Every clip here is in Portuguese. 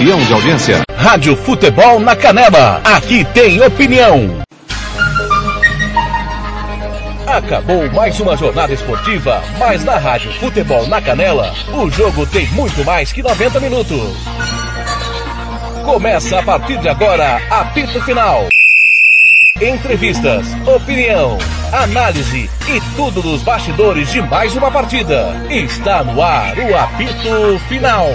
milhão de audiência. Rádio Futebol na Canela. Aqui tem opinião. Acabou mais uma jornada esportiva, mas na Rádio Futebol na Canela, o jogo tem muito mais que 90 minutos. Começa a partir de agora, apito final. Entrevistas, opinião, análise e tudo dos bastidores de mais uma partida. Está no ar o apito final.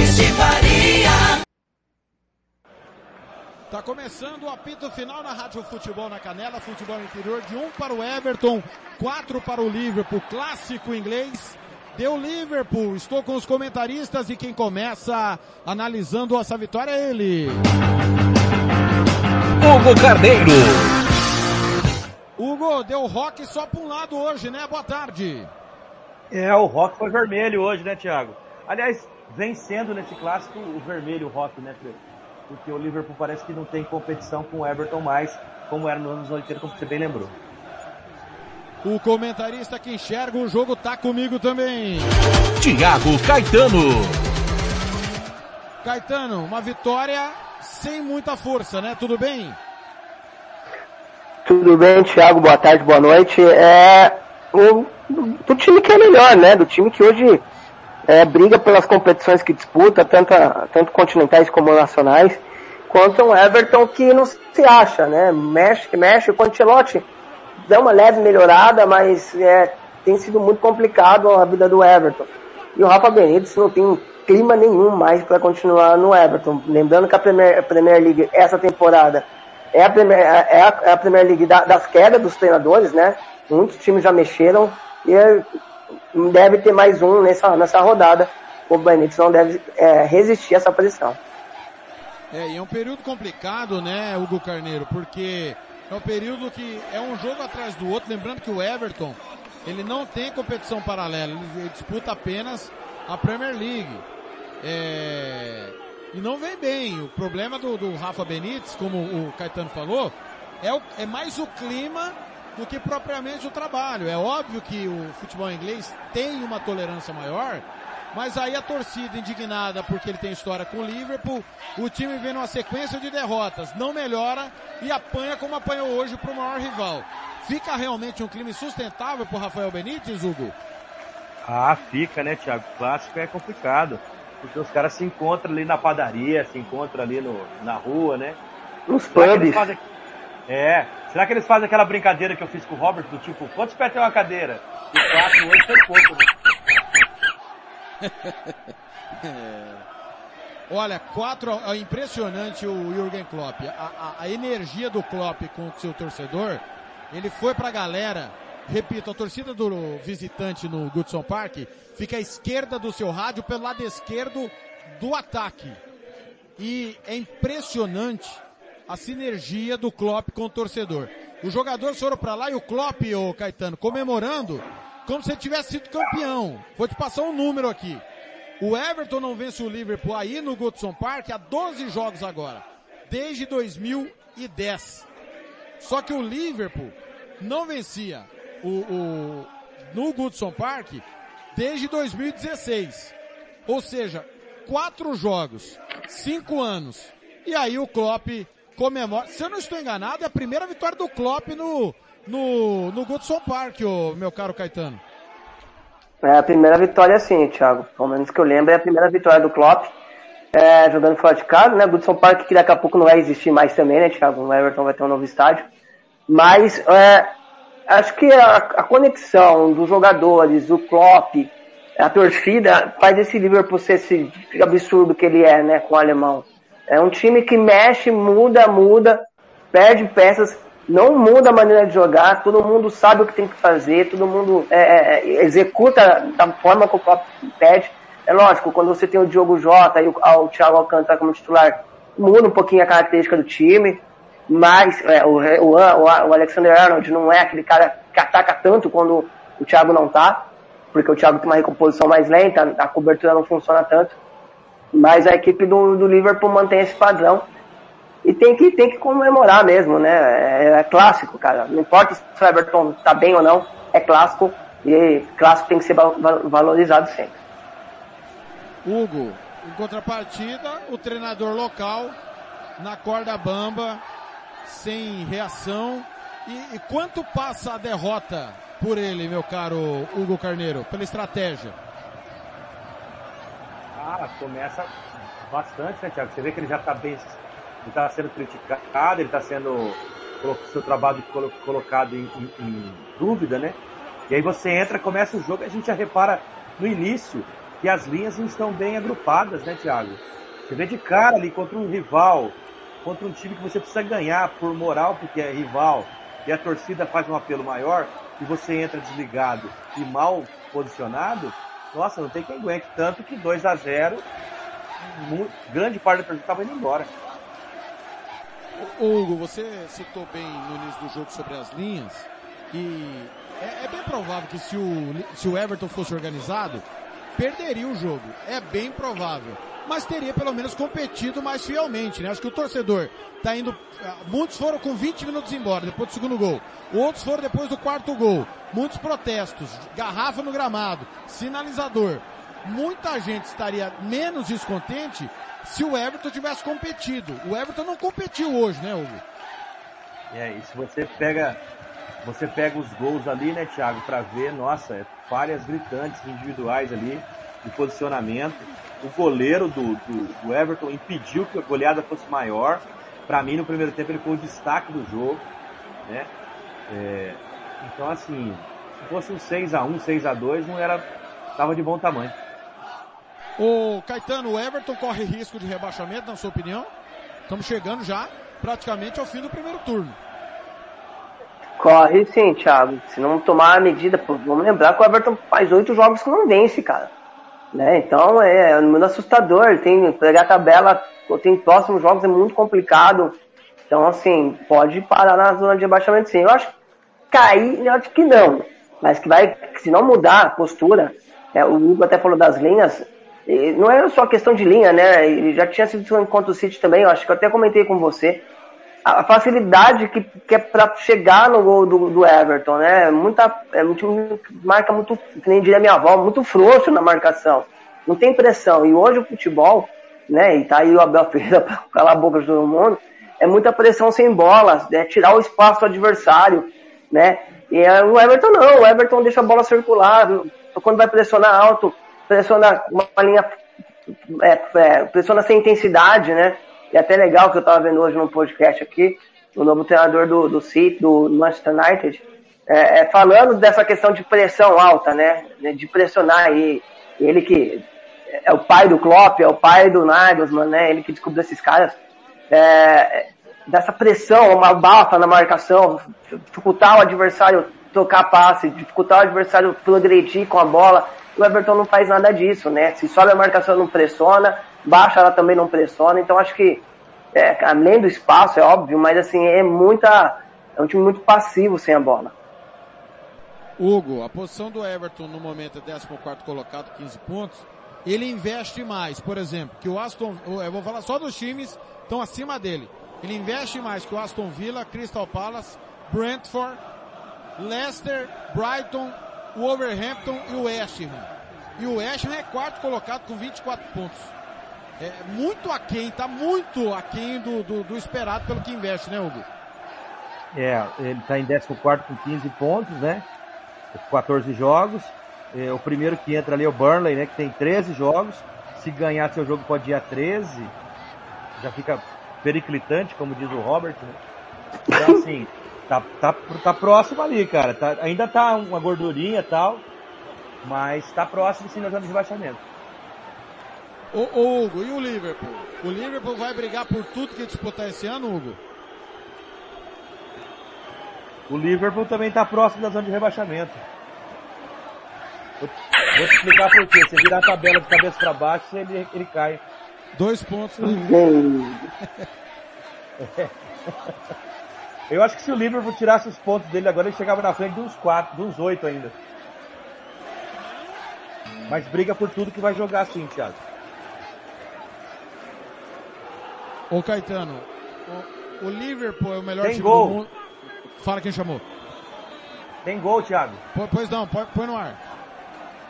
Lopes de Faria. Tá começando o apito final na Rádio Futebol na Canela, futebol interior de um para o Everton, quatro para o Liverpool, clássico inglês. Deu Liverpool, estou com os comentaristas e quem começa analisando essa vitória é ele. Hugo Carneiro. Hugo, deu rock só para um lado hoje, né? Boa tarde. É, o rock foi vermelho hoje, né, Thiago? Aliás, vencendo nesse clássico o vermelho o rock, né, Fred? Porque o Liverpool parece que não tem competição com o Everton mais, como era nos anos 80, como você bem lembrou. O comentarista que enxerga o jogo tá comigo também. Tiago Caetano. Caetano, uma vitória sem muita força, né? Tudo bem? Tudo bem, Thiago, boa tarde, boa noite. É o, do time que é melhor, né? Do time que hoje é, briga pelas competições que disputa, tanto, tanto continentais como nacionais, quanto um Everton que não se acha, né? Mexe, mexe, o Ancelotti deu uma leve melhorada, mas é, tem sido muito complicado a vida do Everton. E o Rafa Benítez não tem clima nenhum mais para continuar no Everton. Lembrando que a Premier, a Premier League essa temporada é a Premier, é a, é a Premier League da, das quedas dos treinadores, né? Muitos times já mexeram e é, deve ter mais um nessa, nessa rodada. O Benítez não deve é, resistir a essa pressão. É, e é um período complicado, né, Hugo Carneiro, porque é um período que é um jogo atrás do outro. Lembrando que o Everton, ele não tem competição paralela, ele disputa apenas a Premier League. É... E não vem bem. O problema do, do Rafa Benítez, como o Caetano falou, é, o, é mais o clima do que propriamente o trabalho. É óbvio que o futebol inglês tem uma tolerância maior, mas aí a torcida indignada porque ele tem história com o Liverpool, o time vem numa sequência de derrotas, não melhora e apanha como apanhou hoje para o maior rival. Fica realmente um clima sustentável para Rafael Benítez, Hugo? Ah, fica, né, Thiago? O clássico é complicado. Porque os caras se encontram ali na padaria, se encontram ali no, na rua, né? Nos pubs. Fazem... É. Será que eles fazem aquela brincadeira que eu fiz com o Robert, do tipo, quantos pés tem uma cadeira? E quatro, oito, tem pouco, né? Olha, quatro, é impressionante o Jürgen Klopp. A, a, a, energia do Klopp com o seu torcedor, ele foi pra galera, repito, a torcida do visitante no Goodson Park fica à esquerda do seu rádio, pelo lado esquerdo do ataque. E é impressionante a sinergia do Klopp com o torcedor. Os jogadores foram para lá e o Klopp, o Caetano, comemorando como se tivesse sido campeão. Vou te passar um número aqui. O Everton não vence o Liverpool aí no Goodson Park há 12 jogos agora. Desde 2010. Só que o Liverpool não vencia o, o no Goodson Park desde 2016. Ou seja, quatro jogos, cinco anos. E aí o Klopp comemora. Se eu não estou enganado, é a primeira vitória do Klopp no, no, no Goodson Park, ô, meu caro Caetano. É a primeira vitória sim, Thiago. Pelo menos que eu lembro, é a primeira vitória do Klopp. É, jogando fora de casa, né? Goodson Park que daqui a pouco não vai existir mais também, né, Thiago? O Everton vai ter um novo estádio. Mas é, acho que a, a, conexão dos jogadores, do Klopp, a torcida, faz esse Liverpool ser esse absurdo que ele é, né, com o alemão. É um time que mexe, muda, muda, perde peças, não muda a maneira de jogar, todo mundo sabe o que tem que fazer, todo mundo é, é, executa da forma que o Klopp pede. É lógico, quando você tem o Diogo Jota e o, o Thiago Alcântara como titular, muda um pouquinho a característica do time, mas é, o, o, o, Alexander Arnold não é aquele cara que ataca tanto quando o Thiago não tá, porque o Thiago tem uma recomposição mais lenta, a cobertura não funciona tanto. Mas a equipe do, do Liverpool mantém esse padrão. e tem que, tem que comemorar mesmo, né? É, é clássico, cara. Não importa se o Everton tá bem ou não, é clássico e clássico tem que ser valorizado sempre. Hugo, em contrapartida, o treinador local na corda bamba, sem reação. E, e quanto passa a derrota por ele, meu caro Hugo Carneiro, pela estratégia? Ah, começa bastante, né, Thiago? Você vê que ele já está bem, ele está sendo criticado, ele está sendo seu trabalho colocado em, em, em, dúvida, né? E aí você entra, começa o jogo, a gente já repara no início que as linhas não estão bem agrupadas, né, Thiago? Você vê de cara ali contra um rival, contra um time que você precisa ganhar por moral, porque é rival, e a torcida faz um apelo maior, e você entra desligado e mal posicionado, nossa, não tem quem aguente. Tanto que 2 a 0 grande parte da torcida estava indo embora. Hugo, você citou bem no início do jogo sobre as linhas, e é, é bem provável que se o, se o Everton fosse organizado, perderia o jogo. É bem provável. Mas teria pelo menos competido mais fielmente, né? Acho que o torcedor tá indo. Ah, muitos foram com 20 minutos embora, depois do segundo gol. Outros foram depois do quarto gol. Muitos protestos, garrafa no gramado, sinalizador. Muita gente estaria menos descontente se o Everton tivesse competido. O Everton não competiu hoje, né, Hugo? É, e se você pega você pega os gols ali, né, Thiago, para ver, nossa, é falhas gritantes individuais ali, de posicionamento. O goleiro do, do, do Everton impediu que a goleada fosse maior. Para mim, no primeiro tempo, ele foi o destaque do jogo, né? É, então, assim, se fosse um 6x1, 6x2, não era, tava de bom tamanho. O Caetano, o Everton corre risco de rebaixamento, na sua opinião? Estamos chegando já praticamente ao fim do primeiro turno. Corre sim, Thiago. Se não tomar a medida, vamos lembrar que o Everton faz oito jogos que não vence, cara. Né? Então é, é muito assustador. Tem pegar a tabela, tem próximos jogos é muito complicado. Então, assim, pode parar na zona de abaixamento sim. Eu acho que cair, eu acho que não. Mas que vai, se não mudar a postura, é, o Hugo até falou das linhas, não é só questão de linha, né? Ele já tinha sido contra o City também, eu acho que eu até comentei com você a facilidade que, que é para chegar no gol do, do Everton, né? Muita, é muito, marca muito, que nem diria minha avó, muito frouxo na marcação. Não tem pressão. E hoje o futebol, né? E tá aí o Abel Ferreira para calar a boca de todo mundo, é muita pressão sem bola, é tirar o espaço do adversário, né? E é, o Everton não, o Everton deixa a bola circular, quando vai pressionar alto, pressiona uma linha, é, é, pressiona sem intensidade, né? E até legal que eu estava vendo hoje no podcast aqui, o novo treinador do, do City, do Manchester United, é, é, falando dessa questão de pressão alta, né? De pressionar e ele que é o pai do Klopp, é o pai do Nagelsmann, né? Ele que descobriu esses caras. É, dessa pressão, uma bafa na marcação, dificultar o adversário tocar passe, dificultar o adversário progredir com a bola. O Everton não faz nada disso, né? Se sobe a marcação não pressiona, baixa ela também não pressiona, então acho que é, além do espaço, é óbvio, mas assim, é muita. É um time muito passivo sem a bola. Hugo, a posição do Everton no momento é 14 colocado, 15 pontos. Ele investe mais, por exemplo, que o Aston, eu vou falar só dos times estão acima dele. Ele investe mais que o Aston Villa, Crystal Palace, Brentford, Leicester, Brighton, Wolverhampton e o West Ham. E o West Ham é quarto colocado com 24 pontos é muito aquém, tá muito aquém do, do, do, esperado pelo que investe, né, Hugo? É, ele tá em 14 com 15 pontos, né? 14 jogos. É, o primeiro que entra ali é o Burnley, né? Que tem 13 jogos. Se ganhar seu jogo pode ir a 13. Já fica periclitante, como diz o Robert, né? Então, assim, tá, tá, tá próximo ali, cara. Tá, ainda tá uma gordurinha e tal. Mas tá próximo sim na zona de rebaixamento. Ô, ô, Hugo, e o Liverpool? O Liverpool vai brigar por tudo que disputar esse ano, Hugo? O Liverpool também está próximo da zona de rebaixamento. Vou, vou te explicar por quê. Você virar a tabela de cabeça para baixo, ele, ele cai. Dois pontos. Né? Eu acho que se o Liverpool tirasse os pontos dele agora, ele chegava na frente de uns quatro, de uns oito ainda. Mas briga por tudo que vai jogar sim, Thiago. Ô Caetano, O, o Liverpool é o melhor Tem time gol. do mundo. Fala quem chamou. Tem gol, Thiago. Po- Pois não, põe, põe no ar.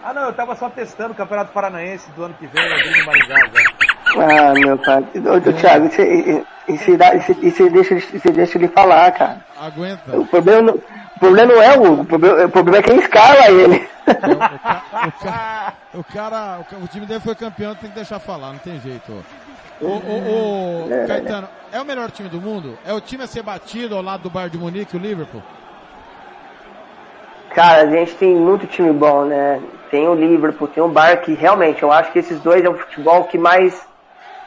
Ah, não, eu tava só testando o Campeonato Paranaense do ano que vem, no Maringá já. Ah, meu pai. Ô, ô, Thiago, dá- isso, isso deixa, isso deixa ele falar, cara. Aguenta. O problema, não- o problema não é o Hugo, o problema, o problema é quem escala ele. O, o ca- o ca- o cara, o, o time dele foi campeão, tem que deixar falar, não tem jeito. O, o, o- Caetano, é o melhor time do mundo? É o time a ser batido ao lado do Bayern de Munique, o Liverpool? Cara, a gente tem muito time bom, né? Tem o Liverpool, tem o Bar, que realmente eu acho que esses dois é o futebol que mais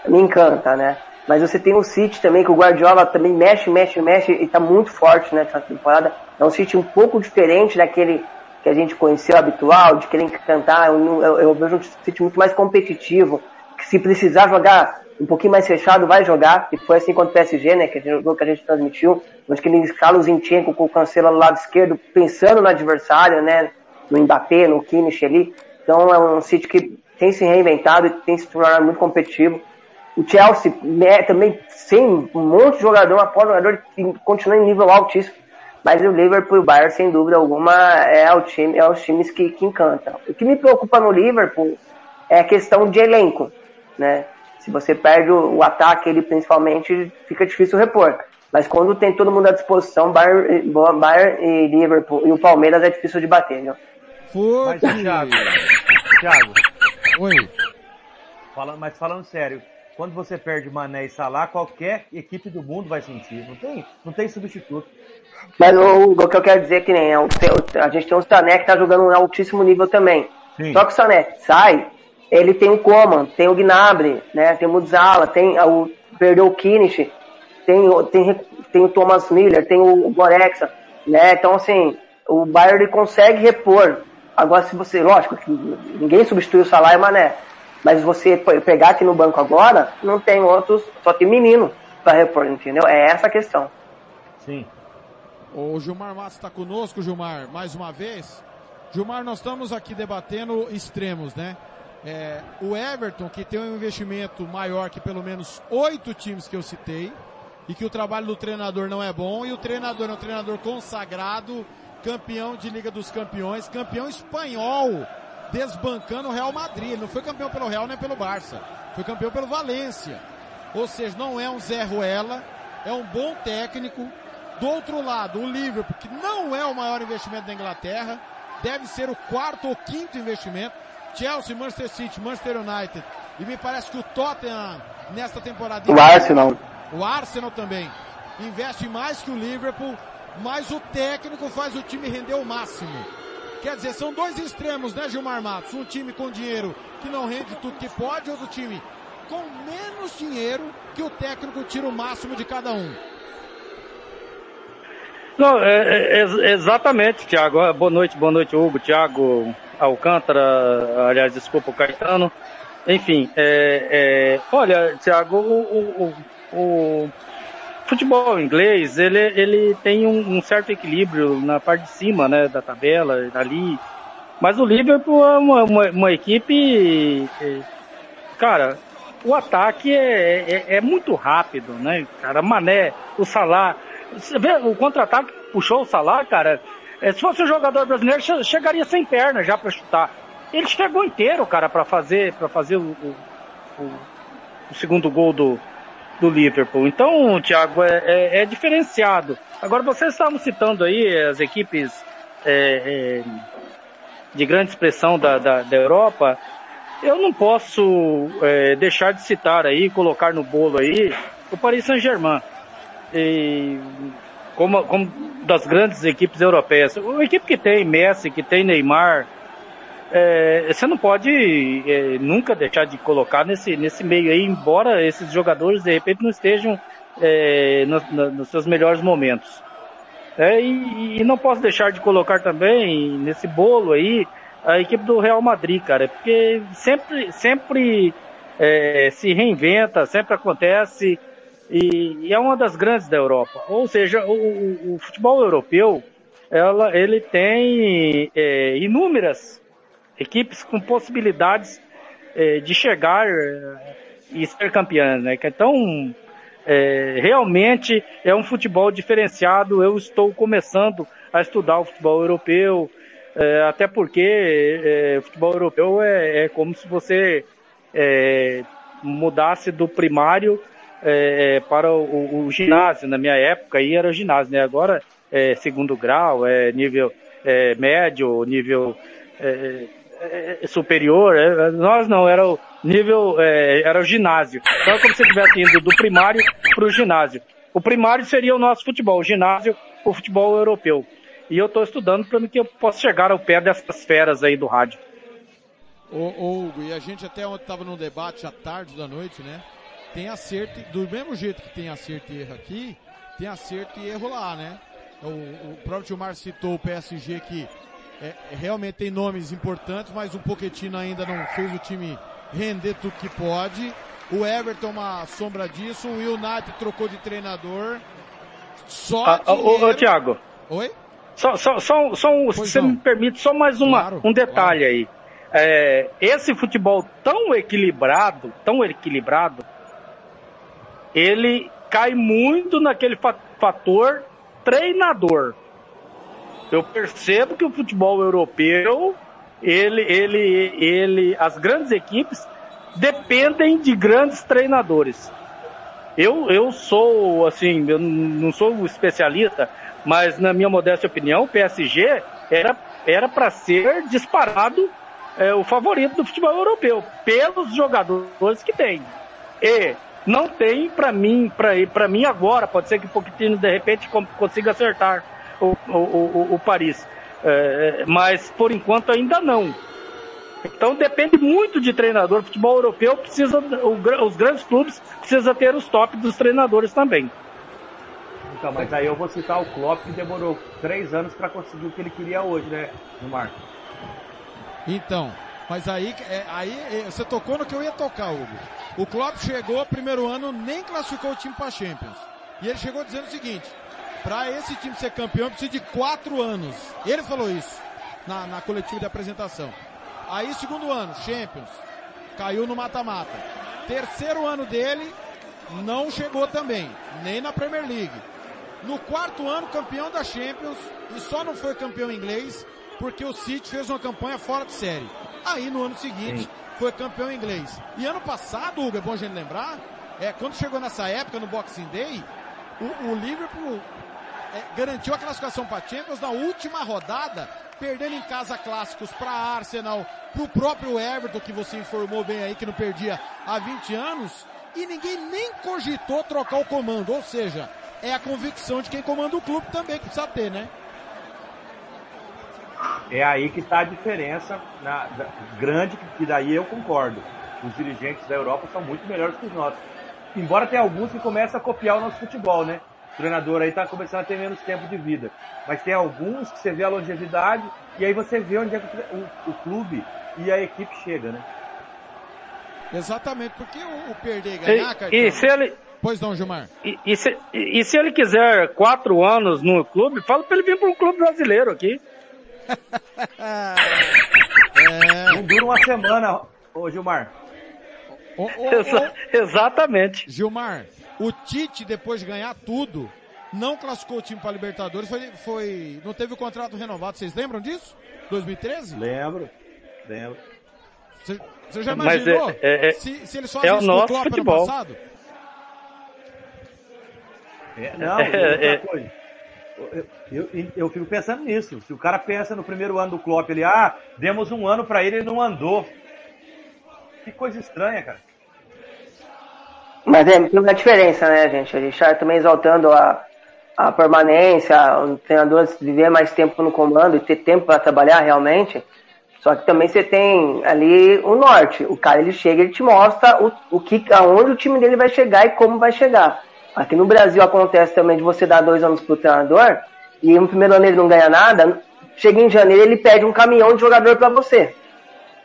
me encanta, né? Mas você tem o City também, que o Guardiola também mexe, mexe, mexe e tá muito forte nessa temporada. É um City um pouco diferente daquele que a gente conheceu habitual, de querer encantar. Eu, eu, eu vejo um City muito mais competitivo, que se precisar jogar um pouquinho mais fechado, vai jogar. E foi assim contra o PSG, né? Que o jogo que a gente transmitiu, onde que ele escala o Zinchenko com o Cancelo do lado esquerdo, pensando no adversário, né? No Mbappé, no Kimmich ali. Então é um City que tem se reinventado e tem se tornado muito competitivo. O Chelsea né, também sem um monte de jogador, após jogador, continua em nível altíssimo. Mas o Liverpool e o Bayern, sem dúvida alguma, é, o time, é os times que, que encantam. O que me preocupa no Liverpool é a questão de elenco, né? Se você perde o, o ataque, ele principalmente fica difícil repor. Mas quando tem todo mundo à disposição, Bayern, e- Bayern e Liverpool e o Palmeiras é difícil de bater, viu? Mas. Thiago, Thiago, Oi. falando, mas falando sério, quando você perde Mané e Salah, qualquer equipe do mundo vai sentir. Não tem, não tem substituto. Mas o, o que eu quero dizer é que nem é, a gente tem o Sané que tá jogando em altíssimo nível também. Sim. Só que o Sané sai, ele tem o Coman, tem o Gnabry, né? Tem o Mudzala, tem o perdeu o Kimmich, tem, o- tem, tem o Thomas Miller, tem o Gorexa, né? Então assim, o Bayern consegue repor. Agora se você, lógico que ninguém substitui o Salah e o Mané, mas você pe- pegar aqui no banco agora, não tem outros, só tem menino para repor, entendeu? É essa a questão. Sim. O Gilmar Matos está conosco, Gilmar, mais uma vez. Gilmar, nós estamos aqui debatendo extremos, né? É, o Everton, que tem um investimento maior que pelo menos oito times que eu citei, e que o trabalho do treinador não é bom, e o treinador é um treinador consagrado, campeão de Liga dos Campeões, campeão espanhol, desbancando o Real Madrid. Ele não foi campeão pelo Real nem pelo Barça, foi campeão pelo Valência. Ou seja, não é um Zé Ruela, é um bom técnico. Do outro lado, o Liverpool, que não é o maior investimento da Inglaterra, deve ser o quarto ou quinto investimento. Chelsea, Manchester City, Manchester United. E me parece que o Tottenham, nesta temporada. O Arsenal. O Arsenal também. Investe mais que o Liverpool, mas o técnico faz o time render o máximo. Quer dizer, são dois extremos, né, Gilmar Matos? Um time com dinheiro que não rende tudo que pode, outro time com menos dinheiro que o técnico tira o máximo de cada um. Não, é, é- é- exatamente, Thiago. Ah, Boa noite, boa noite, Hugo, Thiago Alcântara, aliás, desculpa, o Caetano. Enfim, é, é, olha, Thiago, o, o- o- futebol inglês, ele, ele tem um, um certo equilíbrio na parte de cima, né, da tabela, ali. Mas o Liverpool é uma, uma, uma equipe, cara, o ataque é, é, é muito rápido, né, cara? Mané, o Salah, você vê, o contra-ataque puxou o Salah, cara. É, se fosse um jogador brasileiro, che- chegaria sem perna já pra chutar. Ele chegou inteiro, cara, pra fazer, para fazer o, o, o- segundo gol do, do Liverpool. Então, Thiago, é, é- é diferenciado. Agora, vocês estavam citando aí as equipes é, é, de grande expressão da, da, da Europa. Eu não posso é, deixar de citar aí, colocar no bolo aí, o Paris Saint-Germain como, como das grandes equipes europeias. Uma equipe que tem Messi, que tem Neymar, é, você não pode é, nunca deixar de colocar nesse, nesse meio aí, embora esses jogadores de repente não estejam é, no- no- nos seus melhores momentos. É, e, e não posso deixar de colocar também nesse bolo aí a equipe do Real Madrid, cara, porque sempre, sempre é, se reinventa, sempre acontece e, e é uma das grandes da Europa. Ou seja, o, o- o futebol europeu, ela, ele tem é, inúmeras equipes com possibilidades é, de chegar é, e ser campeãs, né? Então, é, realmente é um futebol diferenciado. Eu estou começando a estudar o futebol europeu, é, até porque é, o futebol europeu é, é como se você mudasse do primário é, para o, o, ginásio. Na minha época aí era ginásio, né? Agora é segundo grau, é nível é, médio, nível é, é, é superior. É, nós não, era o nível, era o ginásio. Então é como se estivesse indo do primário para o ginásio. O primário seria o nosso futebol, o ginásio, o futebol europeu. E eu estou estudando para que eu possa chegar ao pé dessas feras aí do rádio. Ô, ô Hugo, e a gente até ontem estava num debate à tarde da noite, né? Tem acerto, do mesmo jeito que tem acerto e erro aqui, tem acerto e erro lá, né? O, o próprio Gilmar citou o PSG que é, realmente tem nomes importantes, mas o Pochettino ainda não fez o time render tudo que pode. O Everton uma sombra disso, o United trocou de treinador. Só ah, dinheiro... ô, Thiago. Oi? Só, só, só, só um, se você me permite, só mais uma, claro, um detalhe claro. aí. É, esse futebol tão equilibrado, tão equilibrado, ele cai muito naquele fator treinador. Eu percebo que o futebol europeu, ele, ele, ele, as grandes equipes dependem de grandes treinadores. Eu, eu sou, assim, eu não sou especialista, mas na minha modesta opinião, o PSG era era para ser disparado é, o favorito do futebol europeu, pelos jogadores que tem. E não tem para mim, para mim agora, pode ser que o Pochettino de repente consiga acertar o, o, o, o Paris. É, mas por enquanto ainda não. Então depende muito de treinador. O futebol europeu precisa, o, os grandes clubes precisam ter os top dos treinadores também. Então, mas aí eu vou citar o Klopp que demorou três anos para conseguir o que ele queria hoje, né, no Marco? Então, mas aí, é, aí é, você tocou no que eu ia tocar, Hugo. O Klopp chegou, primeiro ano, nem classificou o time para Champions. E ele chegou dizendo o seguinte, para esse time ser campeão precisa de quatro anos. Ele falou isso na, na coletiva de apresentação. Aí segundo ano, Champions. Caiu no mata-mata. Terceiro ano dele, não chegou também, nem na Premier League. No quarto ano, campeão da Champions, e só não foi campeão inglês porque o City fez uma campanha fora de série. Aí no ano seguinte Sim. Foi campeão inglês. E ano passado, Hugo, é bom a gente lembrar, é, quando chegou nessa época, no Boxing Day, o, o Liverpool é, garantiu a classificação para Champions na última rodada, perdendo em casa clássicos para Arsenal, para o próprio Everton, que você informou bem aí que não perdia há 20 anos, e ninguém nem cogitou trocar o comando. Ou seja, é a convicção de quem comanda o clube também que precisa ter, né? É aí que está a diferença na, da, grande, que daí eu concordo. Os dirigentes da Europa são muito melhores que os nossos. Embora tenha alguns que começam a copiar o nosso futebol, né? O treinador aí está começando a ter menos tempo de vida. Mas tem alguns que você vê a longevidade e aí você vê onde é que o, o clube e a equipe chega, né? Exatamente, porque o, o perder e ganhar, e, e se ele Pois não, Gilmar. E, e, se, e, e, se, ele quiser quatro anos no clube, fala para ele vir para um clube brasileiro aqui. É... Não dura uma semana, ô Gilmar. Ô, ô, Exa exatamente. Gilmar, o Tite, depois de ganhar tudo, não classificou o time para Libertadores, foi, foi, não teve o contrato renovado. Vocês lembram disso? 2013? Lembro, lembro. Você já imaginou é, é, é, se, se eles fazem é o Klopp futebol. ano passado? É, não, é, outra coisa. Eu, eu, eu, fico pensando nisso. Se o cara pensa no primeiro ano do Klopp, ele, ah, demos um ano para ele e não andou. Que coisa estranha, cara. Mas é a diferença, né, gente? A gente está também exaltando a, a permanência, o treinador viver mais tempo no comando e ter tempo para trabalhar realmente. Só que também você tem ali o norte. O cara ele chega, ele te mostra o, o que, aonde o time dele vai chegar e como vai chegar. Aqui no Brasil acontece também de você dar dois anos pro treinador e no primeiro ano ele não ganha nada, chega em janeiro ele pede um caminhão de jogador para você.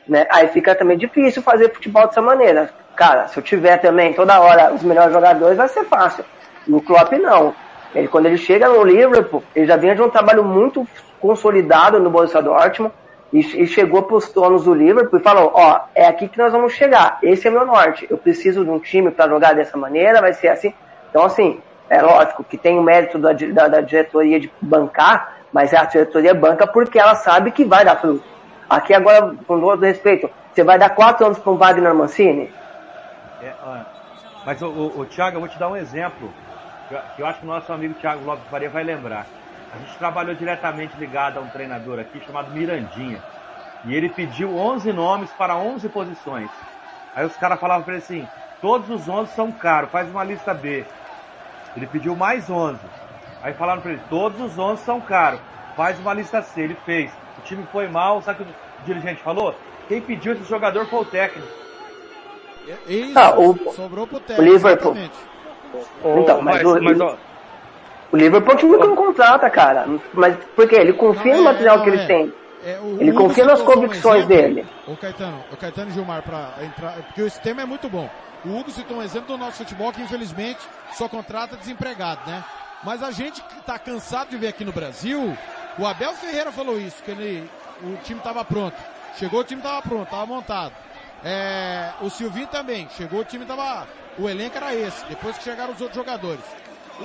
Né? Aí fica também difícil fazer futebol dessa maneira. Cara, se eu tiver também toda hora os melhores jogadores, vai ser fácil. No Klopp não. Ele, quando ele chega no Liverpool, ele já vinha de um trabalho muito consolidado no Borussia Dortmund e, e chegou para os donos do Liverpool e falou: Ó, é aqui que nós vamos chegar. Esse é meu norte. Eu preciso de um time para jogar dessa maneira. Vai ser assim Então, assim, é lógico que tem o mérito da, da, da diretoria de bancar, mas a diretoria banca porque ela sabe que vai dar fruto. Aqui agora, com todo respeito, você vai dar quatro anos para um Wagner Mancini? É, mas, o, o, o Thiago, eu vou te dar um exemplo, que eu acho que o nosso amigo Thiago Lopes Faria vai lembrar. A gente trabalhou diretamente ligado a um treinador aqui chamado Mirandinha. E ele pediu 11 nomes para 11 posições. Aí os caras falavam para ele assim: todos os 11 são caros, faz uma lista B. Ele pediu mais 11. Aí falaram para ele: todos os 11 são caros, faz uma lista C. Ele fez. O time foi mal, sabe o que o dirigente falou? Quem pediu esse jogador foi o técnico. Isso, ah, o, sobrou pro técnico. O Liverpool. Então, mas, mas, o, mas ó, o Liverpool é um time que não contrata, cara. Mas porque ele confia não, no material é, que ele é. tem. É, o, ele confia nas convicções um dele. O Caetano, o Caetano Gilmar para entrar, porque o sistema é muito bom. O Hugo citou um exemplo do nosso futebol que infelizmente só contrata desempregado, né? Mas a gente que tá cansado de ver aqui no Brasil, o Abel Ferreira falou isso, que ele, o time estava pronto. Chegou, o time estava pronto, estava montado. É, o Silvinho também, chegou, o time estava, o elenco era esse, depois que chegaram os outros jogadores.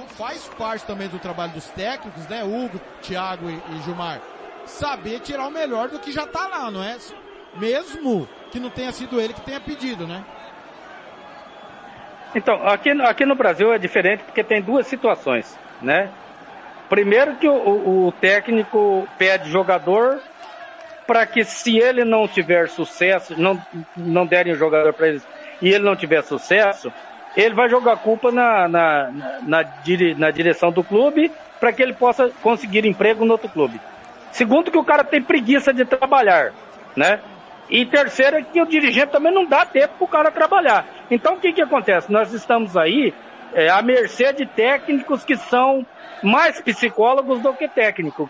Faz parte também do trabalho dos técnicos, né? Hugo, Thiago e, e Gilmar saber tirar o melhor do que já tá lá, não é? Mesmo que não tenha sido ele que tenha pedido, né? Então, aqui, aqui no Brasil é diferente porque tem duas situações, né? Primeiro que o, o técnico pede jogador para que se ele não tiver sucesso, não, não derem jogador para ele e ele não tiver sucesso, ele vai jogar culpa na, na, na, na, na direção do clube para que ele possa conseguir emprego no outro clube. Segundo, que o cara tem preguiça de trabalhar, né? E terceiro, é que o dirigente também não dá tempo para o cara trabalhar. Então, o que que acontece? Nós estamos aí é, à mercê de técnicos que são mais psicólogos do que técnicos.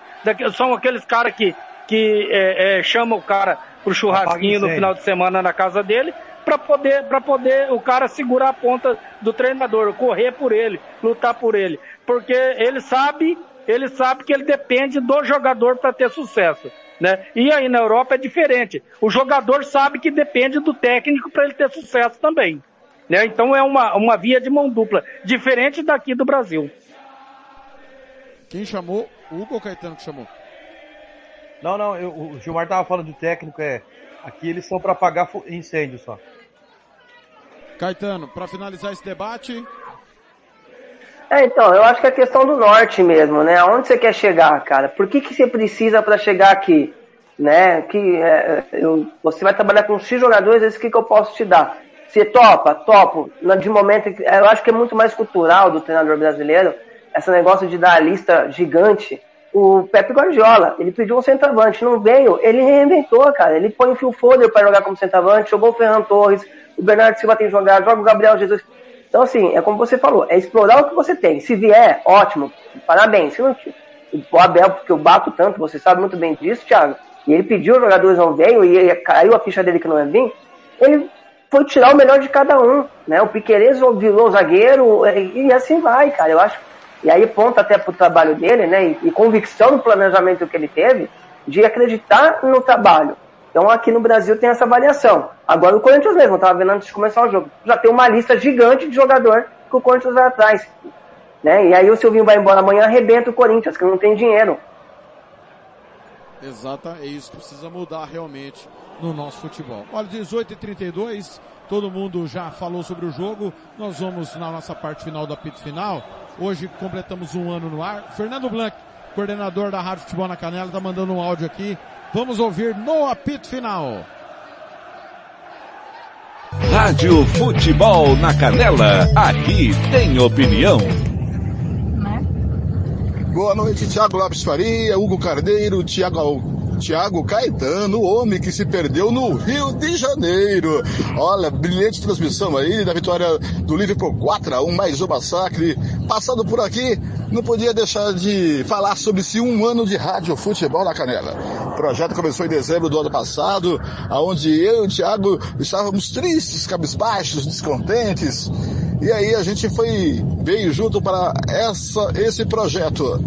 São aqueles caras que, que é, é, chamam o cara pro churrasquinho no final de semana na casa dele para poder, para poder o cara segurar a ponta do treinador, correr por ele, lutar por ele. Porque ele sabe ele sabe que ele depende do jogador para ter sucesso. Né? E aí na Europa é diferente. O jogador sabe que depende do técnico para ele ter sucesso também. Né? Então é uma, uma via de mão dupla, diferente daqui do Brasil. Quem chamou? O Hugo ou Caetano que chamou? Não, não, eu, o Gilmar tava falando de técnico, é. Aqui eles são para apagar incêndio só. Caetano, para finalizar esse debate, é, então, eu acho que é questão do norte mesmo, né? Aonde você quer chegar, cara? Por que, que você precisa para chegar aqui? Né? Que, é, eu, você vai trabalhar com X jogadores, esse que, que eu posso te dar? Você topa? Topo. De momento, eu acho que é muito mais cultural do treinador brasileiro, esse negócio de dar a lista gigante. O Pepe Guardiola, ele pediu um centroavante, não veio, ele reinventou, cara. Ele põe o Phil Foder para jogar como centroavante, jogou o Ferran Torres, o Bernardo Silva tem jogado, joga o Gabriel Jesus. Então, assim, é como você falou, é explorar o que você tem. Se vier, ótimo, parabéns. Se não, o Abel, porque eu bato tanto, você sabe muito bem disso, Thiago, e ele pediu, os jogadores não veio, e caiu a ficha dele que não ia vir, ele foi tirar o melhor de cada um, né? O Piqueires virou zagueiro, e assim vai, cara, eu acho. E aí ponta até pro trabalho dele, né? E, e convicção no planejamento que ele teve, de acreditar no trabalho. Então aqui no Brasil tem essa variação. Agora o Corinthians mesmo, eu estava vendo antes de começar o jogo, já tem uma lista gigante de jogador que o Corinthians vai atrás. Né? E aí o Silvinho vai embora amanhã, arrebenta o Corinthians, que não tem dinheiro. Exato, é isso que precisa mudar realmente no nosso futebol. Olha, 18 e 32 todo mundo já falou sobre o jogo. Nós vamos na nossa parte final do apito final. Hoje completamos um ano no ar. Fernando Blanc, coordenador da Rádio Futebol na Canela, está mandando um áudio aqui Vamos ouvir no apito final. Rádio Futebol na Canela, aqui tem opinião. Boa noite, Thiago Lopes Faria, Hugo Carneiro, Thiago Thiago Caetano, o homem que se perdeu no Rio de Janeiro. Olha, brilhante transmissão aí da vitória do Liverpool 4 a 1, mais um massacre. Passando por aqui, não podia deixar de falar sobre esse um ano de rádio futebol na Canela. Projeto começou em dezembro do ano passado, aonde eu e o Thiago estávamos tristes, cabisbaixos, descontentes. E aí a gente foi, veio junto para essa, esse projeto.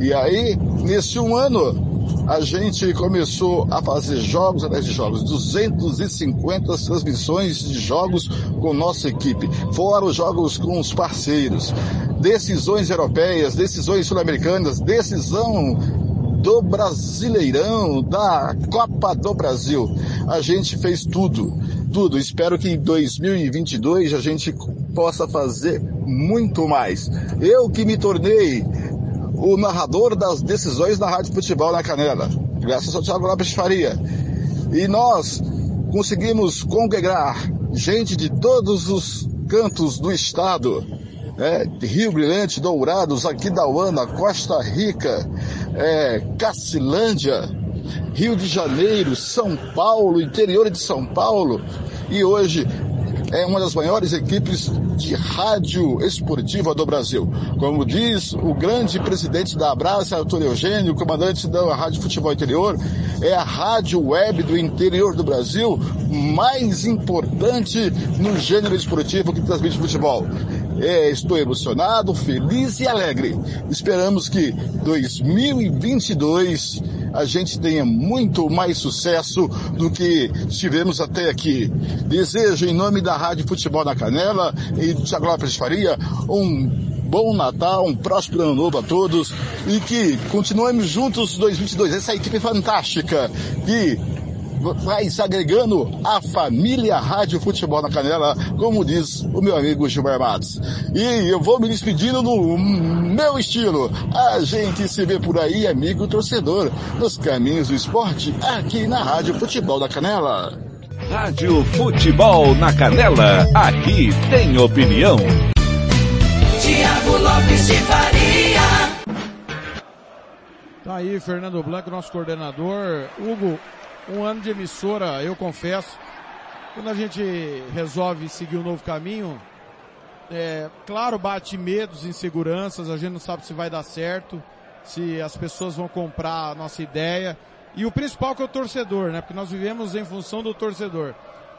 E aí, nesse um ano, a gente começou a fazer jogos atrás de jogos, 250 transmissões de jogos com nossa equipe, fora os jogos com os parceiros, decisões europeias, decisões sul-americanas, decisão do Brasileirão, da Copa do Brasil. A gente fez tudo, tudo. Espero que em 2022 a gente possa fazer muito mais. Eu que me tornei o narrador das decisões da Rádio Futebol na Canela, graças ao Thiago Lopes Faria. E nós conseguimos congregar gente de todos os cantos do estado, né? Rio Brilhante, Dourados, Aquidauana, Costa Rica, é, Cacilândia, Rio de Janeiro, São Paulo, interior de São Paulo, e hoje é uma das maiores equipes de rádio esportiva do Brasil. Como diz o grande presidente da Abraça, Arthur Eugênio, comandante da Rádio Futebol Interior, é a rádio web do interior do Brasil mais importante no gênero esportivo que transmite futebol. É, estou emocionado, feliz e alegre. Esperamos que 2022 a gente tenha muito mais sucesso do que tivemos até aqui. Desejo em nome da Rádio Futebol na Canela e do Lopes Faria um bom Natal, um próspero ano novo a todos e que continuemos juntos 2022. Essa equipe fantástica que vai se agregando à família Rádio Futebol na Canela, como diz o meu amigo Gilmar Matos. E eu vou me despedindo no meu estilo. A gente se vê por aí, amigo torcedor, nos caminhos do esporte, aqui na Rádio Futebol da Canela. Rádio Futebol na Canela, aqui tem opinião. Tiago Lopes de Faria. Tá aí, Fernando Blanco, nosso coordenador. Hugo, um ano de emissora, eu confesso, quando a gente resolve seguir um novo caminho, é, claro, bate medos, inseguranças, a gente não sabe se vai dar certo, se as pessoas vão comprar a nossa ideia. E o principal que é o torcedor, né? Porque nós vivemos em função do torcedor.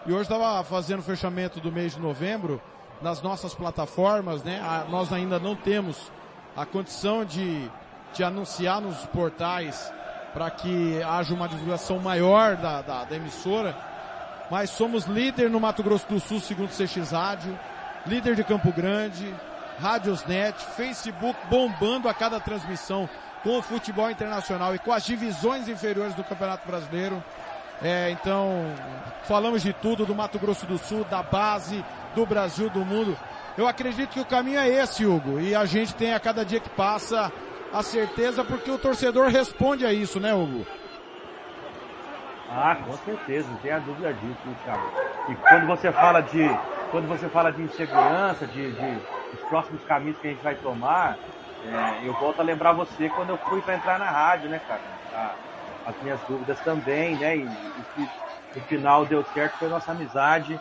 E hoje estava fazendo o fechamento do mês de novembro nas nossas plataformas, né? A, nós ainda não temos a condição de, de anunciar nos portais para que haja uma divulgação maior da, da, da, emissora. Mas somos líder no Mato Grosso do Sul, segundo o CX Rádio, líder de Campo Grande, Rádiosnet, Facebook bombando a cada transmissão com o futebol internacional e com as divisões inferiores do Campeonato Brasileiro. É, então, falamos de tudo, do Mato Grosso do Sul, da base, do Brasil, do mundo. Eu acredito que o caminho é esse, Hugo, e a gente tem a cada dia que passa a certeza porque o torcedor responde a isso, né, Hugo? Ah, com certeza, não tem a dúvida disso, né, Thiago? E quando você fala de, quando você fala de insegurança, de, de os próximos caminhos que a gente vai tomar, é, eu volto a lembrar você quando eu fui para entrar na rádio, né, cara? A, as minhas dúvidas também, né? E, o que no final deu certo foi a nossa amizade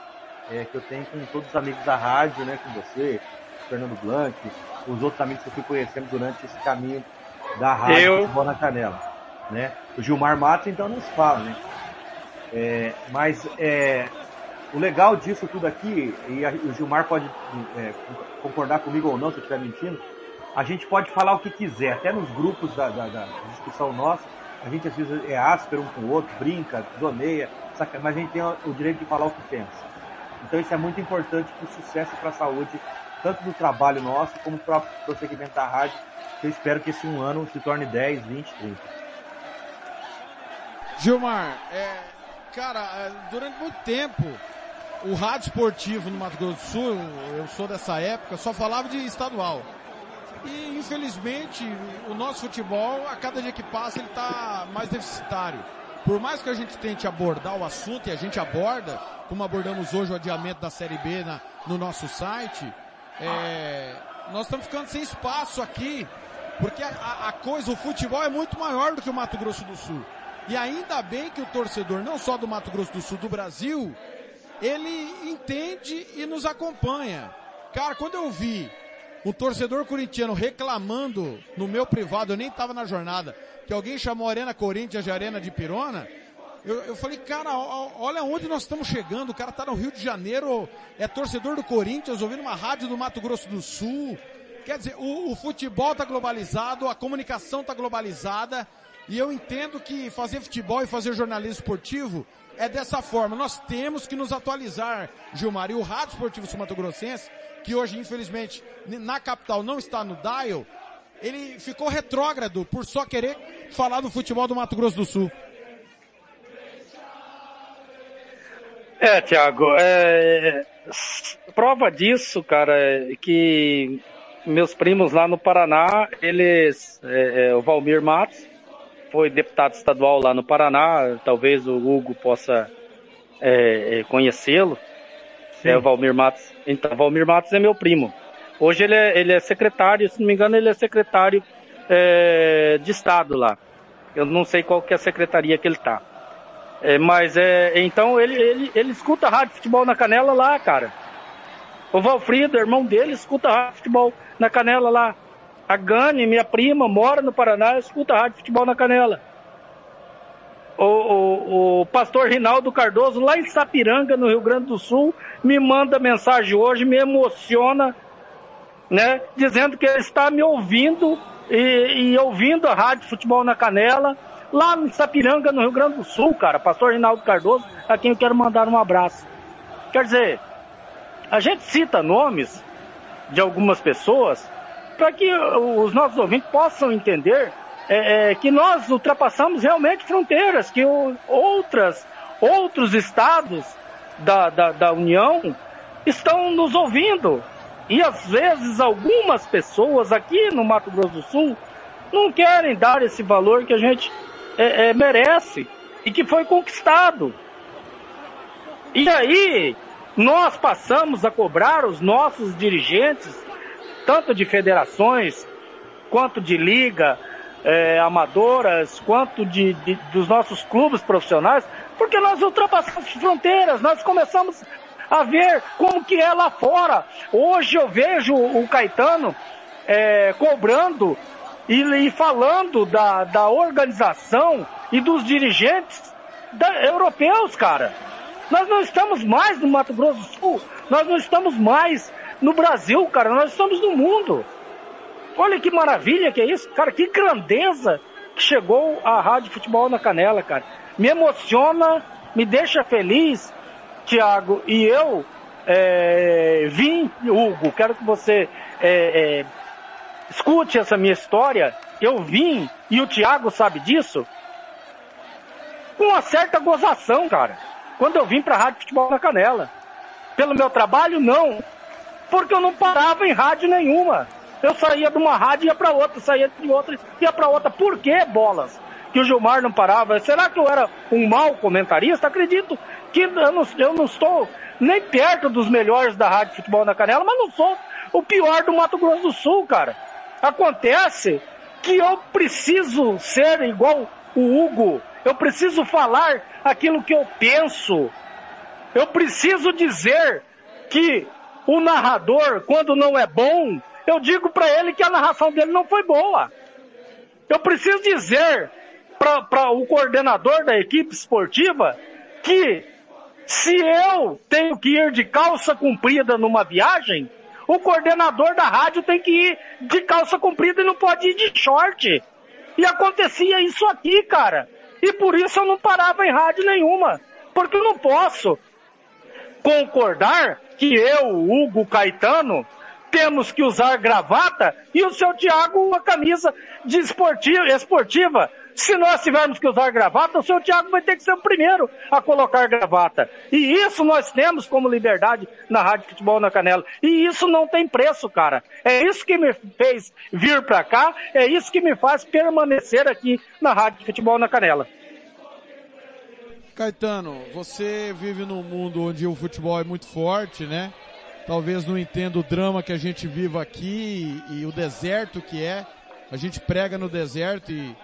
é, que eu tenho com todos os amigos da rádio, né? Com você, Fernando Blanc, os outros amigos que eu fui conhecendo durante esse caminho da rádio Eu- Futebol na Canela, né? O Gilmar Matos, então, não se fala, né? É, mas é, o legal disso tudo aqui, e a- o Gilmar pode é, concordar comigo ou não, se eu estiver mentindo, a gente pode falar o que quiser, até nos grupos da, da- da discussão nossa, a gente às vezes é áspero um com o outro, brinca, zoneia, saca? mas a gente tem o direito de falar o que pensa. Então isso é muito importante para o sucesso e para a saúde, tanto do trabalho nosso como para prosseguimento da rádio, eu espero que esse um ano se torne 10, 20, 30. Gilmar, é, cara, é, durante muito tempo, o rádio esportivo no Mato Grosso do Sul, eu sou dessa época, só falava de estadual. E infelizmente o nosso futebol, a cada dia que passa, ele está mais deficitário. Por mais que a gente tente abordar o assunto, e a gente aborda, como abordamos hoje o adiamento da Série B na- no nosso site, é, nós estamos ficando sem espaço aqui, porque a, a- coisa, o futebol é muito maior do que o Mato Grosso do Sul. E ainda bem que o torcedor, não só do Mato Grosso do Sul, do Brasil, ele entende e nos acompanha. Cara, quando eu vi um torcedor corintiano reclamando no meu privado, eu nem estava na jornada, que alguém chamou a Arena Corinthians de Arena de Pirona, eu, eu falei, cara, olha onde nós estamos chegando, o cara tá no Rio de Janeiro, é torcedor do Corinthians, ouvindo uma rádio do Mato Grosso do Sul. Quer dizer, o, o futebol tá globalizado, a comunicação tá globalizada, E eu entendo que fazer futebol e fazer jornalismo esportivo é dessa forma. Nós temos que nos atualizar, Gilmar. E o Rádio Esportivo Sul Mato Grossense, que hoje, infelizmente, na capital não está no dial, ele ficou retrógrado por só querer falar do futebol do Mato Grosso do Sul. É, Thiago, é, prova disso, cara, é que meus primos lá no Paraná, eles, é, é, o Valmir Matos, foi deputado estadual lá no Paraná, talvez o Hugo possa é, é conhecê-lo. É o Valmir Matos. Então, Valmir Matos é meu primo. Hoje ele é, ele é secretário, se não me engano, ele é secretário é, de Estado lá. Eu não sei qual que é a secretaria que ele está. É, mas é, então ele, ele, ele escuta rádio futebol na canela lá, cara. O Valfrido, irmão dele, escuta rádio futebol na canela lá. A Gane, minha prima, mora no Paraná, escuta rádio futebol na canela. O, o, o, pastor Rinaldo Cardoso, lá em Sapiranga, no Rio Grande do Sul, me manda mensagem hoje, me emociona, né? Dizendo que ele está me ouvindo e, e ouvindo a rádio Futebol na Canela, lá em Sapiranga, no Rio Grande do Sul, cara. Pastor Rinaldo Cardoso, a quem eu quero mandar um abraço. Quer dizer, a gente cita nomes de algumas pessoas para que os nossos ouvintes possam entender é, é, que nós ultrapassamos realmente fronteiras, que o, outras, outros estados da, da, da União estão nos ouvindo. E às vezes algumas pessoas aqui no Mato Grosso do Sul não querem dar esse valor que a gente é, é, merece e que foi conquistado. E aí nós passamos a cobrar os nossos dirigentes tanto de federações, quanto de liga, é, amadoras, quanto de, de, dos nossos clubes profissionais, porque nós ultrapassamos fronteiras, nós começamos a ver como que é lá fora. Hoje eu vejo o Caetano é, cobrando e, e, falando da, da organização e dos dirigentes da, europeus, cara. Nós não estamos mais no Mato Grosso do Sul, nós não estamos mais no Brasil, cara, nós estamos no mundo. Olha que maravilha que é isso, cara, que grandeza que chegou a Rádio Futebol na Canela, cara. Me emociona, me deixa feliz, Tiago, e eu é, vim, Hugo, quero que você é, é, escute essa minha história. Eu vim, e o Tiago sabe disso, com uma certa gozação, cara. Quando eu vim pra Rádio Futebol na Canela. Pelo meu trabalho, não porque eu não parava em rádio nenhuma. Eu saía de uma rádio e ia para outra, saía de outra e ia para outra. Por que bolas? Que o Gilmar não parava? Será que eu era um mau comentarista? Acredito que eu não, eu não estou nem perto dos melhores da Rádio Futebol na Canela, mas não sou o pior do Mato Grosso do Sul, cara. Acontece que eu preciso ser igual o Hugo. Eu preciso falar aquilo que eu penso. Eu preciso dizer que o narrador, quando não é bom, eu digo para ele que a narração dele não foi boa. Eu preciso dizer para o coordenador da equipe esportiva que se eu tenho que ir de calça comprida numa viagem, o coordenador da rádio tem que ir de calça comprida e não pode ir de short. E acontecia isso aqui, cara. E por isso eu não parava em rádio nenhuma. Porque eu não posso concordar que eu, Hugo Caetano, temos que usar gravata e o seu Tiago uma camisa de esportiva, esportiva. Se nós tivermos que usar gravata, o seu Tiago vai ter que ser o primeiro a colocar gravata. E isso nós temos como liberdade na Rádio Futebol na Canela. E isso não tem preço, cara. É isso que me fez vir para cá, é isso que me faz permanecer aqui na Rádio Futebol na Canela. Caetano, você vive num mundo onde o futebol é muito forte, né? Talvez não entenda o drama que a gente vive aqui e, e o deserto que é. A gente prega no deserto e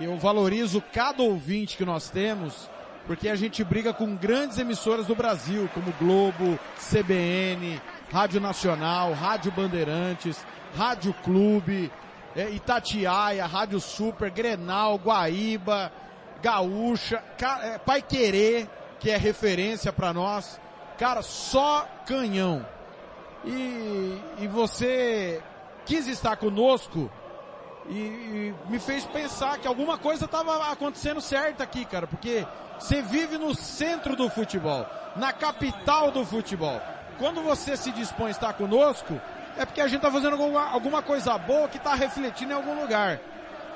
eu valorizo cada ouvinte que nós temos, porque a gente briga com grandes emissoras do Brasil, como Globo, CBN, Rádio Nacional, Rádio Bandeirantes, Rádio Clube, é, Itatiaia, Rádio Super, Grenal, Guaíba, Gaúcha, é, Pai Querer, que é referência para nós. Cara, só canhão. E, e você quis estar conosco e, e me fez pensar que alguma coisa estava acontecendo certa aqui, cara, porque você vive no centro do futebol, na capital do futebol. Quando você se dispõe a estar conosco, é porque a gente está fazendo alguma, alguma coisa boa que está refletindo em algum lugar.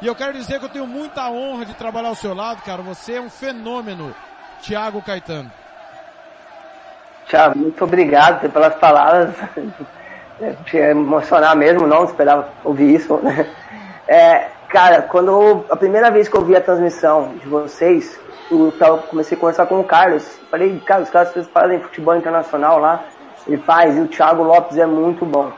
E eu quero dizer que eu tenho muita honra de trabalhar ao seu lado, cara. Você é um fenômeno, Thiago Caetano. Thiago, muito obrigado pelas palavras. É, emocionar mesmo, não esperava ouvir isso. É, cara, quando a primeira vez que eu vi a transmissão de vocês, eu tava, comecei a conversar com o Carlos. Falei, cara, os caras fazem futebol internacional lá. Ele faz, e o Thiago Lopes é muito bom.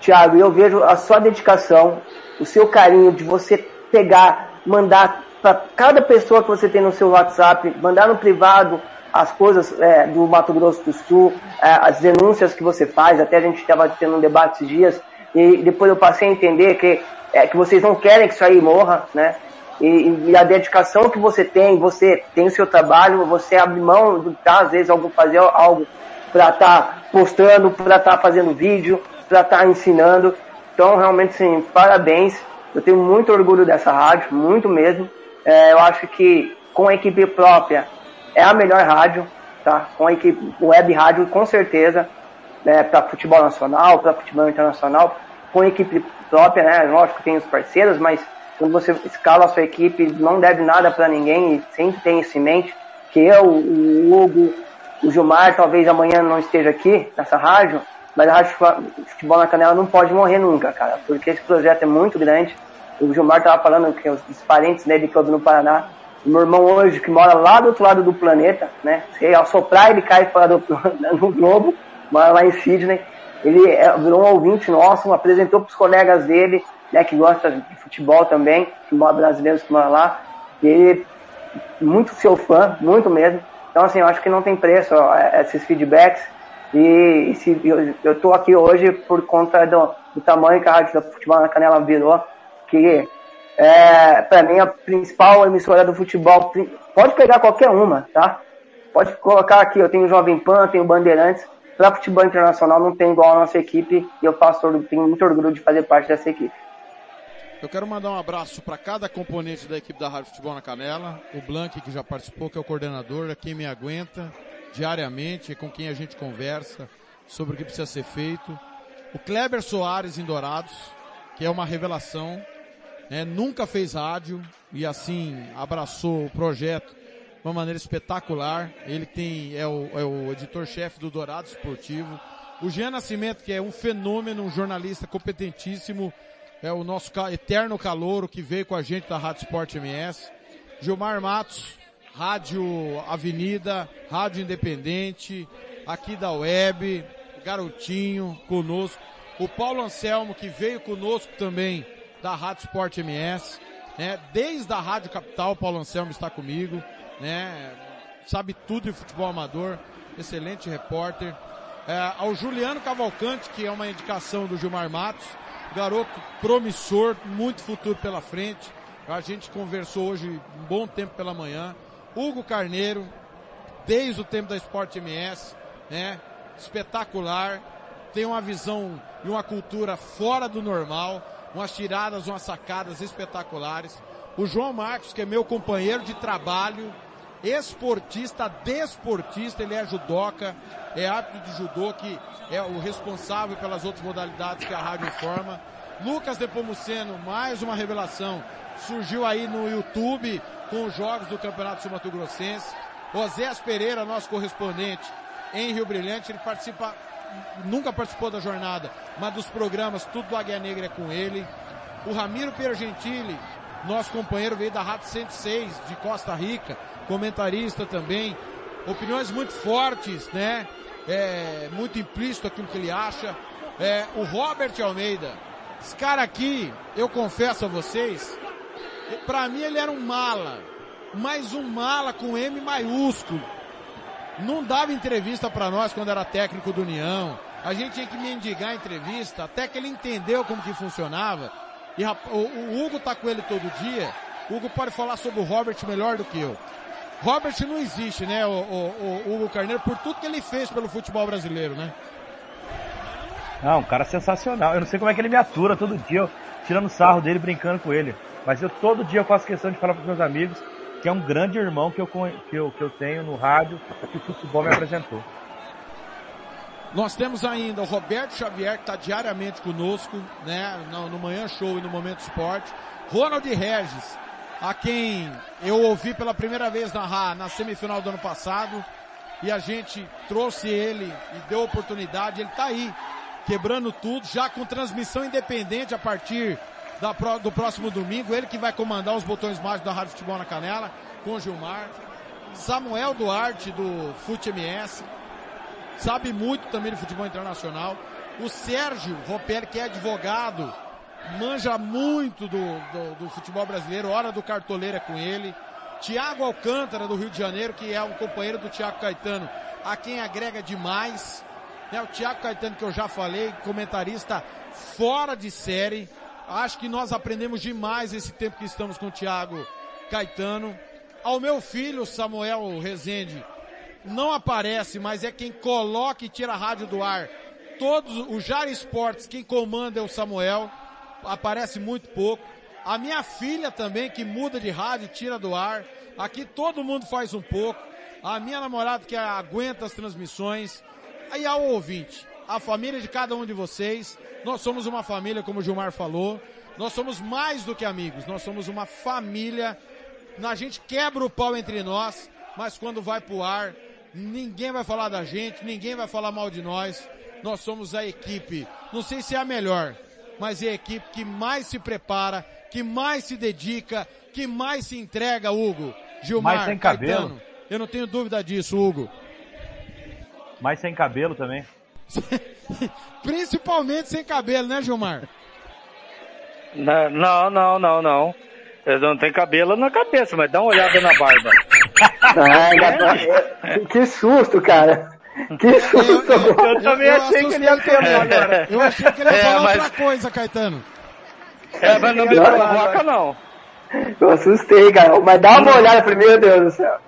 Thiago, eu vejo a sua dedicação, o seu carinho de você pegar, mandar para cada pessoa que você tem no seu WhatsApp, mandar no privado as coisas é, do Mato Grosso do Sul, é, as denúncias que você faz, até a gente estava tendo um debate esses dias, e depois eu passei a entender que, é, que vocês não querem que isso aí morra, né? E, e, a dedicação que você tem, você tem o seu trabalho, você abre mão de tá, às vezes algum, fazer algo para estar tá postando, para estar tá fazendo vídeo, para estar tá ensinando. Então, realmente, sim, parabéns. Eu tenho muito orgulho dessa rádio, muito mesmo. É, eu acho que com a equipe própria é a melhor rádio, tá? Com a equipe web rádio, com certeza, né, para futebol nacional, para futebol internacional, com a equipe própria, né? Lógico tem os parceiros, mas quando você escala a sua equipe, não deve nada para ninguém e sempre tem isso em mente. Que eu, o Hugo, o Gilmar talvez amanhã não esteja aqui nessa rádio, mas a Rádio Futebol na Canela não pode morrer nunca, cara, porque esse projeto é muito grande. O Gilmar tava falando que os, parentes dele que no Paraná, o meu irmão hoje, que mora lá do outro lado do planeta, né? Se assoprar, ele cai fora do, no globo, mora lá em Sydney. Ele é, virou um ouvinte nosso, apresentou para os colegas dele, né, que gosta de futebol também, que mora brasileiros que moram lá. E ele, muito seu fã, muito mesmo. Então, assim, eu acho que não tem preço ó, esses feedbacks. E, se, eu, tô aqui hoje por conta do, do tamanho que a Rádio Futebol na Canela virou, que é, para mim a principal emissora do futebol, pode pegar qualquer uma, tá? Pode colocar aqui, eu tenho Jovem Pan, tenho Bandeirantes, para futebol internacional não tem igual a nossa equipe e eu faço, tenho muito orgulho de fazer parte dessa equipe. Eu quero mandar um abraço para cada componente da equipe da Rádio Futebol na Canela, o Blank que já participou, que é o coordenador, é quem me aguenta diariamente, é com quem a gente conversa sobre o que precisa ser feito. O Kleber Soares em Dourados, que é uma revelação, né? nunca fez rádio e assim abraçou o projeto de uma maneira espetacular. Ele tem, é o, é o editor-chefe do Dourados Esportivo. O Jean Nascimento, que é um fenômeno, um jornalista competentíssimo, é o nosso eterno calouro que veio com a gente da Rádio Sport MS. Gilmar Matos, Rádio Avenida, Rádio Independente, aqui da web, Garotinho conosco. O Paulo Anselmo que veio conosco também da Rádio Sport MS, né? Desde a Rádio Capital, Paulo Anselmo está comigo, né? Sabe tudo de futebol amador, excelente repórter. É, ao Juliano Cavalcante, que é uma indicação do Gilmar Matos, garoto promissor, muito futuro pela frente. A gente conversou hoje um bom tempo pela manhã. Hugo Carneiro, desde o tempo da Sport MS, né? Espetacular, tem uma visão e uma cultura fora do normal, umas tiradas, umas sacadas espetaculares. O João Marcos, que é meu companheiro de trabalho, esportista, desportista, ele é judoca, é árbitro de judô, que é o responsável pelas outras modalidades que a rádio informa. Lucas Depomuceno, mais uma revelação, surgiu aí no YouTube com os jogos do Campeonato Sul Mato Grossense. Osés Pereira, nosso correspondente em Rio Brilhante, ele participa, nunca participou da jornada, mas dos programas, tudo do Águia Negra é com ele. O Ramiro Piergentili, nosso companheiro veio da Rádio 106 de Costa Rica, comentarista também. Opiniões muito fortes, né? É, muito implícito aquilo que ele acha. É, o Robert Almeida, esse cara aqui, eu confesso a vocês, para mim ele era um mala, mas um mala com M maiúsculo. Não dava entrevista para nós quando era técnico do União. A gente tinha que mendigar a entrevista até que ele entendeu como que funcionava. E o, o Hugo tá com ele todo dia. O Hugo pode falar sobre o Robert melhor do que eu. Robert não existe, né, o, o, o Hugo Carneiro, por tudo que ele fez pelo futebol brasileiro, né? Não, um cara sensacional. Eu não sei como é que ele me atura todo dia. Eu tirando sarro dele, brincando com ele. Mas eu todo dia eu faço questão de falar para os meus amigos que é um grande irmão que eu, que eu, que eu tenho no rádio, que o futebol me apresentou. Nós temos ainda o Roberto Xavier, que está diariamente conosco, né, no, no Manhã Show e no Momento Esporte. Ronald Regis, a quem eu ouvi pela primeira vez narrar na semifinal do ano passado, e a gente trouxe ele e deu oportunidade, ele está aí, quebrando tudo, já com transmissão independente a partir da, do próximo domingo, ele que vai comandar os botões mágicos da Rádio Futebol na Canela, com Gilmar. Samuel Duarte, do Fute MS, sabe muito também de futebol internacional. O Sérgio Ropelli, que é advogado, manja muito do, do, do, futebol brasileiro, hora do cartoleiro é com ele. Tiago Alcântara, do Rio de Janeiro, que é um companheiro do Tiago Caetano, a quem agrega demais. É o Tiago Caetano, que eu já falei, comentarista fora de série. Acho que nós aprendemos demais esse tempo que estamos com o Thiago Caetano. Ao meu filho, Samuel Rezende, não aparece, mas é quem coloca e tira a rádio do ar. Todos, o Jar Esportes, quem comanda é o Samuel. Aparece muito pouco. A minha filha também, que muda de rádio, tira do ar. Aqui todo mundo faz um pouco. A minha namorada que aguenta as transmissões. Aí ao ouvinte, a família de cada um de vocês. Nós somos uma família, como o Gilmar falou. Nós somos mais do que amigos. Nós somos uma família. A gente quebra o pau entre nós, mas quando vai pro ar, ninguém vai falar da gente, ninguém vai falar mal de nós. Nós somos a equipe, não sei se é a melhor, mas é a equipe que mais se prepara, que mais se dedica, que mais se entrega, Hugo. Gilmar, mais sem cabelo. Caetano, eu não tenho dúvida disso, Hugo. Mais sem cabelo também. Principalmente sem cabelo, né, Gilmar? Não, não, não, não. Eu não tenho cabelo na cabeça, mas dá uma olhada na barba. Ai, que susto, cara. Que susto. Eu, eu, eu também eu achei que ele ia ter agora. Eu achei que ele ia é, falar mas... outra coisa, Caetano. É, mas não me provoca, não. Eu assustei, cara. Mas dá uma olhada primeiro, Deus do céu.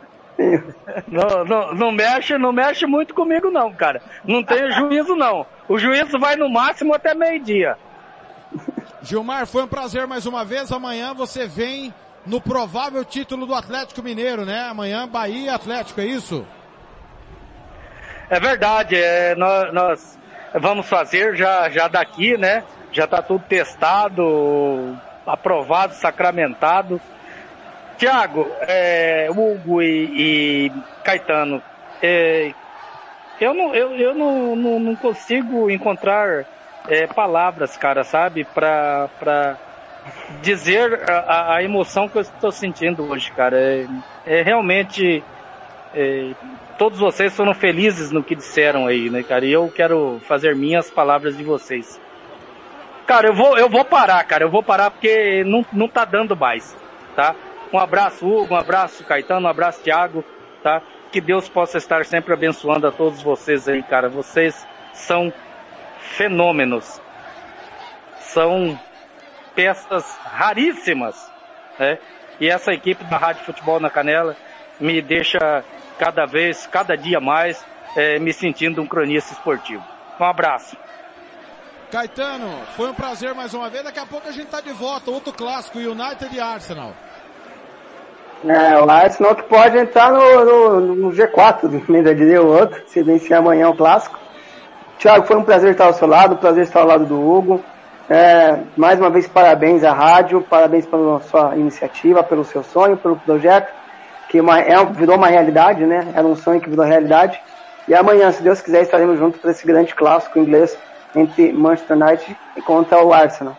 Não, não, não, mexe, não mexe muito comigo não, cara. Não tenho juízo não. O juízo vai no máximo até meio-dia. Gilmar, foi um prazer mais uma vez. Amanhã você vem no provável título do Atlético Mineiro, né? Amanhã Bahia Atlético, é isso? É verdade, é, nós, nós vamos fazer já, já daqui, né? Já está tudo testado, aprovado, sacramentado. Tiago, é, Hugo e, e Caetano, é, eu, não, eu, eu não, não, não consigo encontrar é, palavras, cara, sabe, pra dizer a, a, emoção que eu estou sentindo hoje, cara. É, é realmente. É, todos vocês foram felizes no que disseram aí, né, cara? E eu quero fazer minhas palavras de vocês. Cara, eu vou, eu vou parar, cara. Eu vou parar porque não, não tá dando mais, tá? Um abraço, Hugo, um abraço, Caetano, um abraço, Thiago, tá? Que Deus possa estar sempre abençoando a todos vocês aí, cara. Vocês são fenômenos. São peças raríssimas, né? E essa equipe da Rádio Futebol na Canela me deixa cada vez, cada dia mais, é, me sentindo um cronista esportivo. Um abraço. Caetano, foi um prazer mais uma vez. Daqui a pouco a gente tá de volta. Outro clássico, United e Arsenal. É, o Arsenal que pode entrar no, no, no G4, ainda diria o outro, se vencer amanhã o clássico. Tiago, foi um prazer estar ao seu lado, um prazer estar ao lado do Hugo. É, mais uma vez, parabéns à rádio, parabéns pela sua iniciativa, pelo seu sonho, pelo projeto, que uma, é, virou uma realidade, né? Era um sonho que virou realidade. E amanhã, se Deus quiser, estaremos juntos para esse grande clássico inglês entre Manchester United e contra o Arsenal.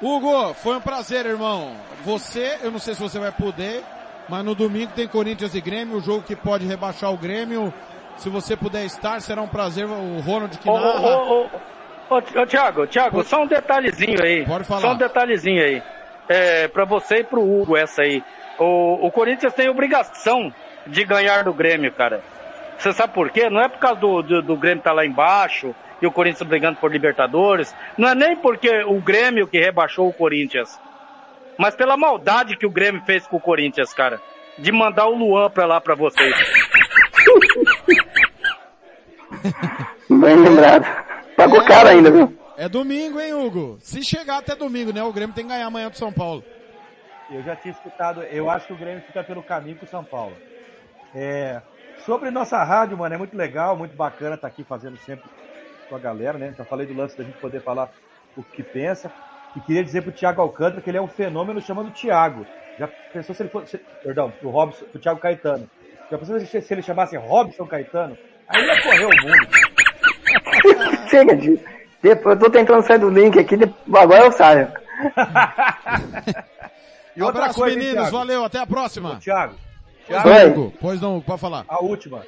Hugo, foi um prazer, irmão. Você, eu não sei se você vai poder, mas no domingo tem Corinthians e Grêmio, o jogo que pode rebaixar o Grêmio. Se você puder estar, será um prazer. O Ronald que narra. Ô, ô, ô, ô, Thiago, Thiago, só um detalhezinho aí. Pode falar. Só um detalhezinho aí. É, pra você e pro Hugo essa aí. O, o Corinthians tem obrigação de ganhar do Grêmio, cara. Você sabe por quê? Não é por causa do, do, do Grêmio estar tá lá embaixo, e o Corinthians brigando por Libertadores. Não é nem porque o Grêmio que rebaixou o Corinthians. Mas pela maldade que o Grêmio fez com o Corinthians, cara. De mandar o Luan pra lá pra vocês. Bem lembrado. Pagou é, caro ainda, viu? É domingo, hein, Hugo? Se chegar até domingo, né? O Grêmio tem que ganhar amanhã do São Paulo. Eu já tinha escutado, eu acho que o Grêmio fica pelo caminho com o São Paulo. É, sobre nossa rádio, mano, é muito legal, muito bacana estar aqui fazendo sempre com a galera, né? Já falei do lance da gente poder falar o que pensa. E queria dizer pro Thiago Alcântara que ele é um fenômeno chamando Thiago. Já pensou se ele fosse. Perdão, pro Robson, pro Thiago Caetano. Já pensou se, se ele chamasse Robson Caetano? Aí ia correr o mundo. Chega disso. Eu tô tentando sair do link aqui, agora eu saio. e outra Abraço, coisa, meninos. Thiago? Valeu, até a próxima. Thiago. Thiago. Pois não, pode falar. A última.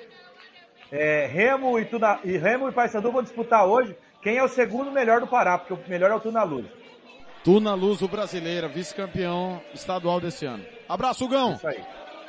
É, Remo e, Tuna, e Remo e Paysandu vão disputar hoje quem é o segundo melhor do Pará, porque o melhor é o Tuna Luz. Tuna Luz, o brasileira, vice-campeão estadual desse ano. Abraço, Gão. Isso aí.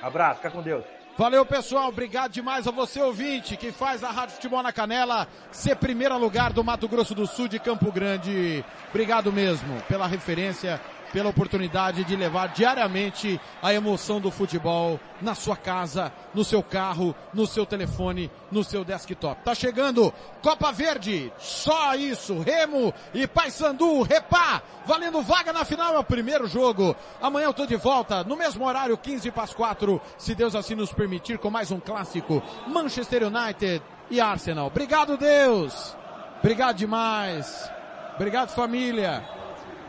Abraço, fica com Deus. Valeu, pessoal. Obrigado demais a você, ouvinte, que faz a Rádio Futebol na Canela ser primeiro lugar do Mato Grosso do Sul de Campo Grande. Obrigado mesmo pela referência pela oportunidade de levar diariamente a emoção do futebol na sua casa, no seu carro, no seu telefone, no seu desktop. Tá chegando Copa Verde, só isso, Remo e Paysandu, Repá, valendo vaga na final, é o primeiro jogo. Amanhã eu tô de volta, no mesmo horário, 15 para as 4, se Deus assim nos permitir, com mais um clássico, Manchester United e Arsenal. Obrigado Deus, obrigado demais, obrigado família.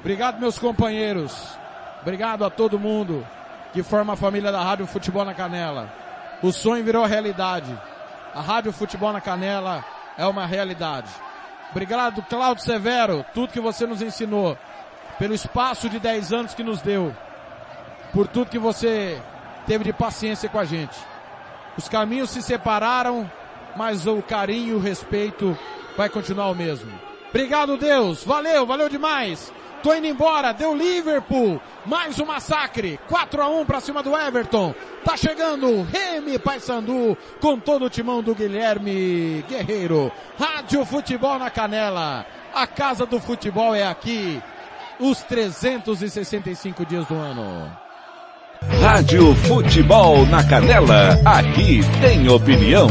Obrigado, meus companheiros. Obrigado a todo mundo que forma a família da Rádio Futebol na Canela. O sonho virou realidade. A Rádio Futebol na Canela é uma realidade. Obrigado, Cláudio Severo, tudo que você nos ensinou, pelo espaço de 10 anos que nos deu, por tudo que você teve de paciência com a gente. Os caminhos se separaram, mas o carinho e o respeito vai continuar o mesmo. Obrigado, Deus. Valeu, valeu demais. Tô indo embora, deu Liverpool. Mais um massacre. 4 a 1 para cima do Everton. Tá chegando Remy Paysandu com todo o timão do Guilherme Guerreiro. Rádio Futebol na Canela. A casa do futebol é aqui. Os 365 dias do ano. Rádio Futebol na Canela. Aqui tem opinião.